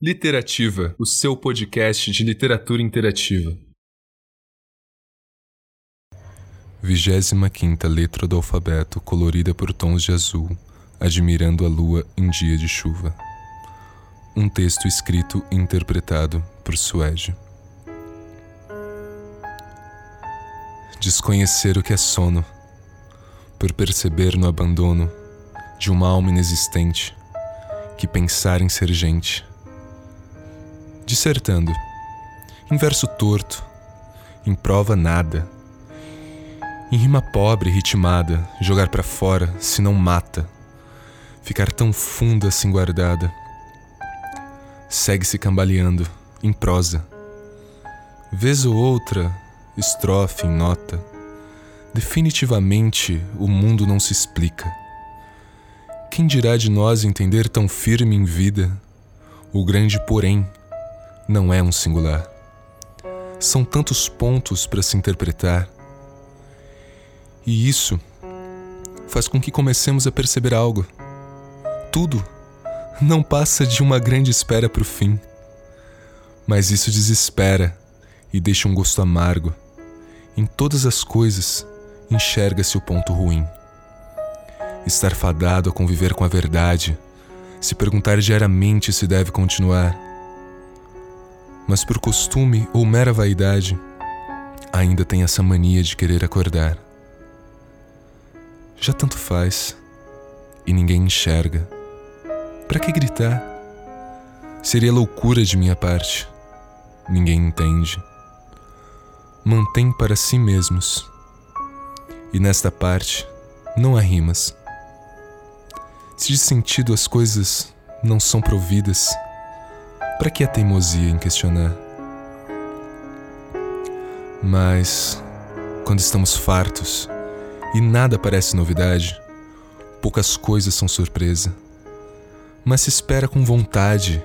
Literativa, o seu podcast de literatura interativa. Vigésima quinta letra do alfabeto colorida por tons de azul, admirando a lua em dia de chuva. Um texto escrito e interpretado por Suede. Desconhecer o que é sono, por perceber no abandono de uma alma inexistente que pensar em ser gente. Dissertando, em verso torto, em prova nada em rima pobre, ritmada, jogar para fora se não mata, ficar tão funda assim guardada. Segue-se cambaleando, em prosa. Vez ou outra, estrofe em nota. Definitivamente o mundo não se explica. Quem dirá de nós entender tão firme em vida? O grande, porém, não é um singular. São tantos pontos para se interpretar e isso faz com que comecemos a perceber algo. Tudo não passa de uma grande espera para o fim. Mas isso desespera e deixa um gosto amargo. Em todas as coisas enxerga-se o ponto ruim. Estar fadado a conviver com a verdade, se perguntar diariamente se deve continuar. Mas por costume ou mera vaidade, ainda tem essa mania de querer acordar já tanto faz e ninguém enxerga. Para que gritar? Seria loucura de minha parte. Ninguém entende. Mantém para si mesmos. E nesta parte não há rimas. Se de sentido as coisas não são providas, para que a teimosia em questionar? Mas, quando estamos fartos, e nada parece novidade. Poucas coisas são surpresa. Mas se espera com vontade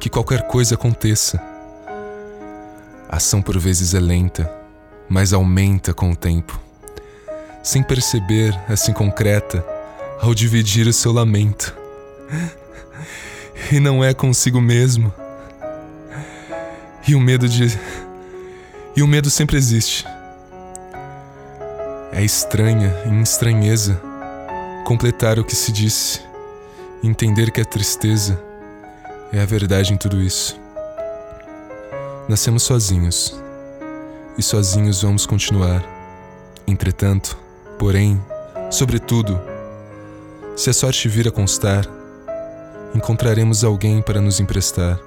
que qualquer coisa aconteça. A ação por vezes é lenta, mas aumenta com o tempo. Sem perceber, assim concreta, ao dividir o seu lamento. E não é consigo mesmo. E o medo de. E o medo sempre existe. É estranha, em estranheza, completar o que se disse, entender que a tristeza é a verdade em tudo isso. Nascemos sozinhos, e sozinhos vamos continuar. Entretanto, porém, sobretudo, se a sorte vir a constar, encontraremos alguém para nos emprestar.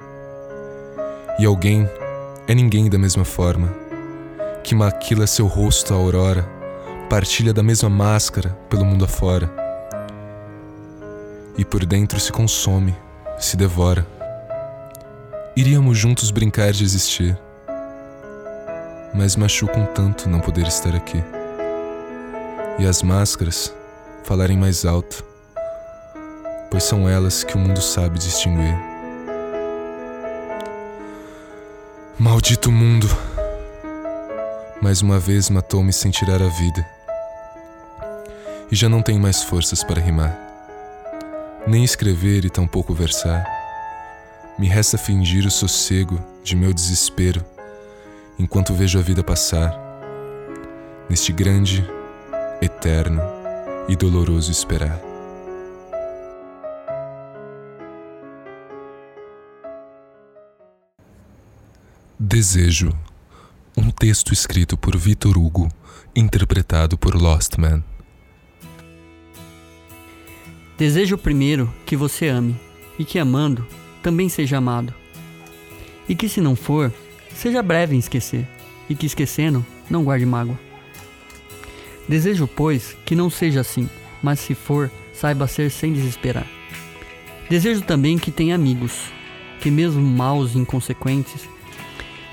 E alguém é ninguém da mesma forma, que maquila seu rosto à aurora partilha da mesma máscara pelo mundo afora. E por dentro se consome, se devora. Iríamos juntos brincar de existir, mas machuca um tanto não poder estar aqui. E as máscaras falarem mais alto, pois são elas que o mundo sabe distinguir. Maldito mundo! Mais uma vez matou-me sem tirar a vida e já não tenho mais forças para rimar, nem escrever e tampouco versar. Me resta fingir o sossego de meu desespero enquanto vejo a vida passar, neste grande, eterno e doloroso esperar. Desejo, um texto escrito por Vitor Hugo, interpretado por Lost Man. Desejo primeiro que você ame, e que amando também seja amado. E que se não for, seja breve em esquecer, e que esquecendo não guarde mágoa. Desejo, pois, que não seja assim, mas se for, saiba ser sem desesperar. Desejo também que tenha amigos, que, mesmo maus e inconsequentes,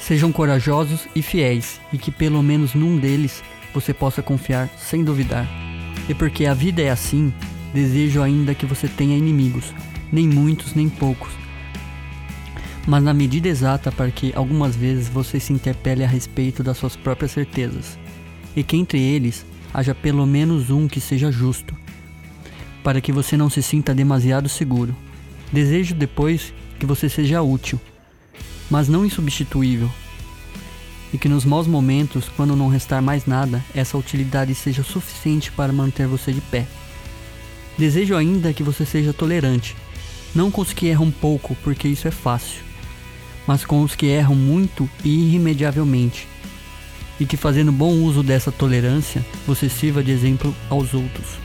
sejam corajosos e fiéis e que pelo menos num deles você possa confiar sem duvidar. E porque a vida é assim, desejo ainda que você tenha inimigos, nem muitos nem poucos, mas na medida exata para que algumas vezes você se interpele a respeito das suas próprias certezas, e que entre eles haja pelo menos um que seja justo, para que você não se sinta demasiado seguro. Desejo depois que você seja útil, mas não insubstituível, e que nos maus momentos, quando não restar mais nada, essa utilidade seja suficiente para manter você de pé. Desejo ainda que você seja tolerante, não com os que erram pouco, porque isso é fácil, mas com os que erram muito e irremediavelmente, e que fazendo bom uso dessa tolerância, você sirva de exemplo aos outros.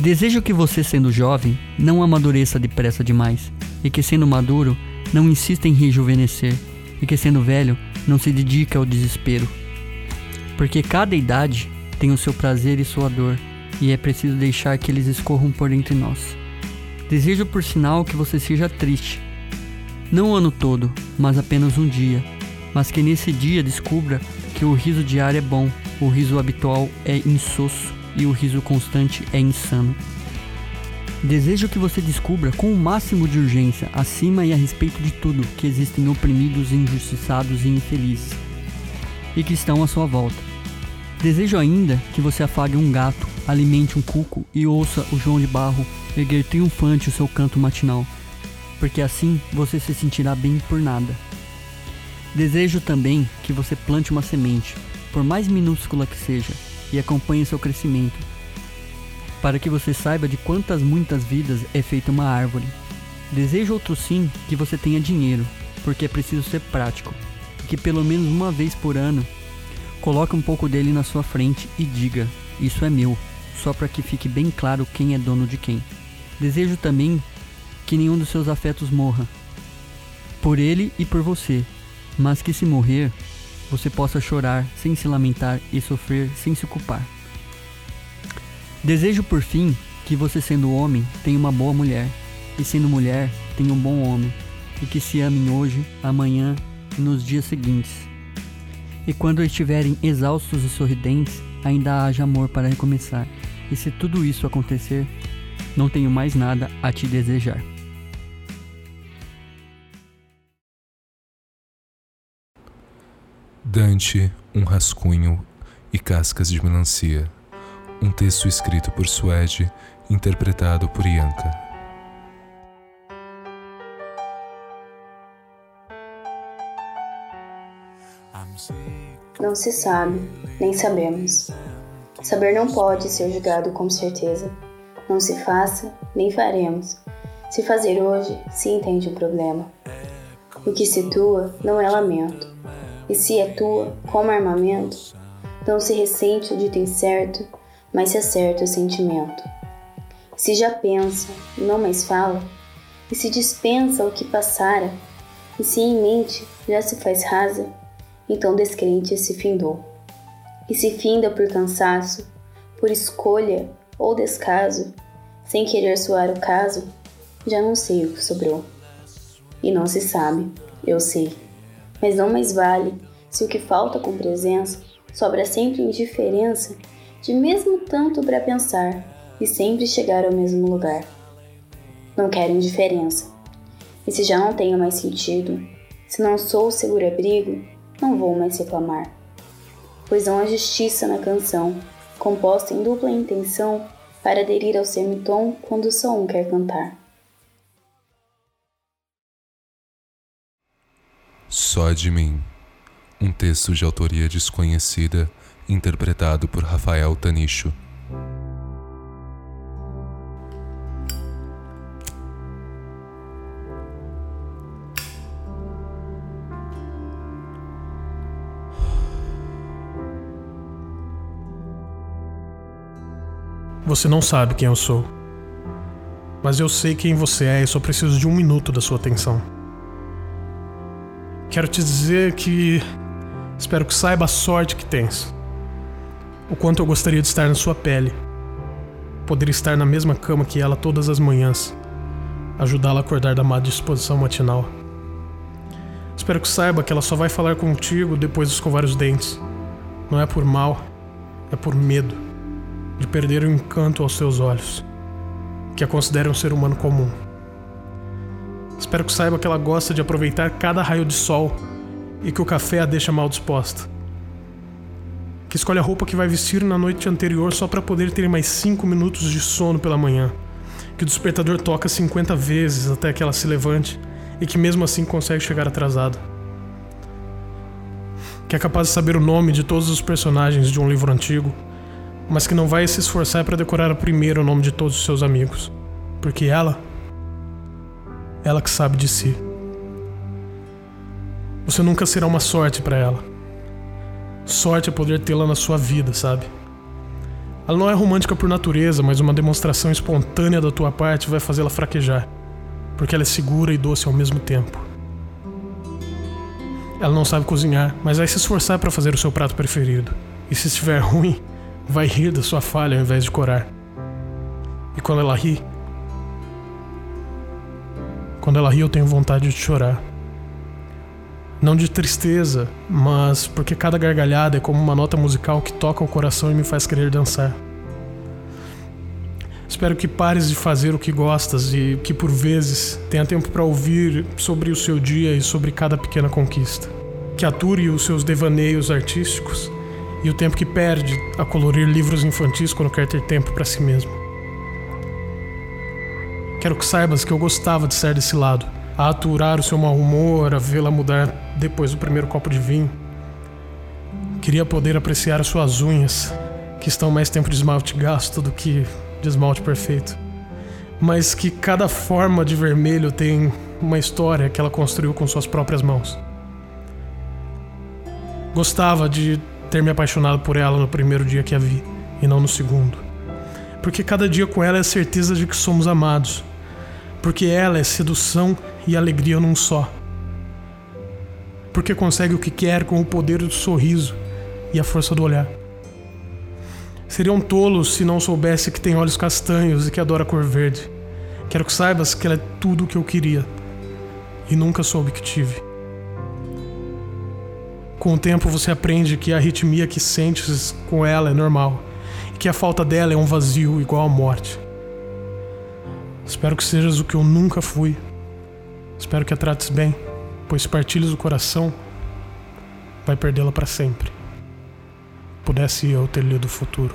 Desejo que você, sendo jovem, não amadureça depressa demais, e que, sendo maduro, não insista em rejuvenescer, e que, sendo velho, não se dedique ao desespero. Porque cada idade tem o seu prazer e sua dor, e é preciso deixar que eles escorram por entre nós. Desejo, por sinal, que você seja triste, não o ano todo, mas apenas um dia. Mas que nesse dia descubra que o riso diário é bom, o riso habitual é insosso e o riso constante é insano. Desejo que você descubra com o máximo de urgência, acima e a respeito de tudo, que existem oprimidos, injustiçados e infelizes, e que estão à sua volta. Desejo ainda que você afague um gato, alimente um cuco e ouça o João de Barro erguer triunfante o seu canto matinal porque assim você se sentirá bem por nada. Desejo também que você plante uma semente, por mais minúscula que seja, e acompanhe seu crescimento, para que você saiba de quantas muitas vidas é feita uma árvore. Desejo outro sim que você tenha dinheiro, porque é preciso ser prático, que pelo menos uma vez por ano coloque um pouco dele na sua frente e diga: Isso é meu, só para que fique bem claro quem é dono de quem. Desejo também que nenhum dos seus afetos morra. Por ele e por você, mas que se morrer, você possa chorar sem se lamentar e sofrer sem se culpar. Desejo por fim que você, sendo homem, tenha uma boa mulher, e sendo mulher, tenha um bom homem, e que se amem hoje, amanhã e nos dias seguintes. E quando estiverem exaustos e sorridentes, ainda haja amor para recomeçar. E se tudo isso acontecer, não tenho mais nada a te desejar. Dante, um rascunho e cascas de melancia. Um texto escrito por Suede, interpretado por Ianca. Não se sabe, nem sabemos. Saber não pode ser julgado com certeza. Não se faça, nem faremos. Se fazer hoje, se entende o problema. O que situa não é lamento e se é tua, como armamento, não se ressente o dito incerto, mas se acerta o sentimento. Se já pensa, não mais fala, e se dispensa o que passara, e se em mente já se faz rasa, então descrente se findou. E se finda por cansaço, por escolha ou descaso, sem querer soar o caso, já não sei o que sobrou. E não se sabe, eu sei mas não mais vale se o que falta com presença sobra sempre indiferença de mesmo tanto para pensar e sempre chegar ao mesmo lugar. Não quero indiferença. E se já não tenho mais sentido, se não sou seguro abrigo, não vou mais reclamar. Pois não há justiça na canção, composta em dupla intenção para aderir ao semitom quando só um quer cantar. Só de mim. Um texto de autoria desconhecida, interpretado por Rafael Tanicho. Você não sabe quem eu sou. Mas eu sei quem você é e só preciso de um minuto da sua atenção. Quero te dizer que espero que saiba a sorte que tens. O quanto eu gostaria de estar na sua pele. Poder estar na mesma cama que ela todas as manhãs. ajudá-la a acordar da má disposição matinal. Espero que saiba que ela só vai falar contigo depois de escovar os dentes. Não é por mal, é por medo de perder o encanto aos seus olhos, que a considere um ser humano comum. Espero que saiba que ela gosta de aproveitar cada raio de sol e que o café a deixa mal disposta. Que escolhe a roupa que vai vestir na noite anterior só para poder ter mais 5 minutos de sono pela manhã. Que o despertador toca 50 vezes até que ela se levante e que mesmo assim consegue chegar atrasada. Que é capaz de saber o nome de todos os personagens de um livro antigo, mas que não vai se esforçar para decorar primeiro o nome de todos os seus amigos, porque ela, ela que sabe de si. Você nunca será uma sorte para ela. Sorte é poder tê-la na sua vida, sabe? Ela não é romântica por natureza, mas uma demonstração espontânea da tua parte vai fazê-la fraquejar porque ela é segura e doce ao mesmo tempo. Ela não sabe cozinhar, mas vai se esforçar para fazer o seu prato preferido. E se estiver ruim, vai rir da sua falha ao invés de corar. E quando ela ri, quando ela ri, eu tenho vontade de chorar. Não de tristeza, mas porque cada gargalhada é como uma nota musical que toca o coração e me faz querer dançar. Espero que pares de fazer o que gostas e que por vezes tenha tempo para ouvir sobre o seu dia e sobre cada pequena conquista. Que ature os seus devaneios artísticos e o tempo que perde a colorir livros infantis quando quer ter tempo para si mesmo. Quero que saibas que eu gostava de ser desse lado, a aturar o seu mau humor, a vê-la mudar depois do primeiro copo de vinho. Queria poder apreciar as suas unhas, que estão mais tempo de esmalte gasto do que de esmalte perfeito, mas que cada forma de vermelho tem uma história que ela construiu com suas próprias mãos. Gostava de ter me apaixonado por ela no primeiro dia que a vi e não no segundo. Porque cada dia com ela é a certeza de que somos amados. Porque ela é sedução e alegria num só. Porque consegue o que quer com o poder do sorriso e a força do olhar. Seria um tolo se não soubesse que tem olhos castanhos e que adora cor verde. Quero que saibas que ela é tudo o que eu queria e nunca soube que tive. Com o tempo você aprende que a arritmia que sentes com ela é normal e que a falta dela é um vazio igual à morte. Espero que sejas o que eu nunca fui. Espero que a trates bem, pois se partilhas o coração, vai perdê-la para sempre pudesse eu ter lido o futuro.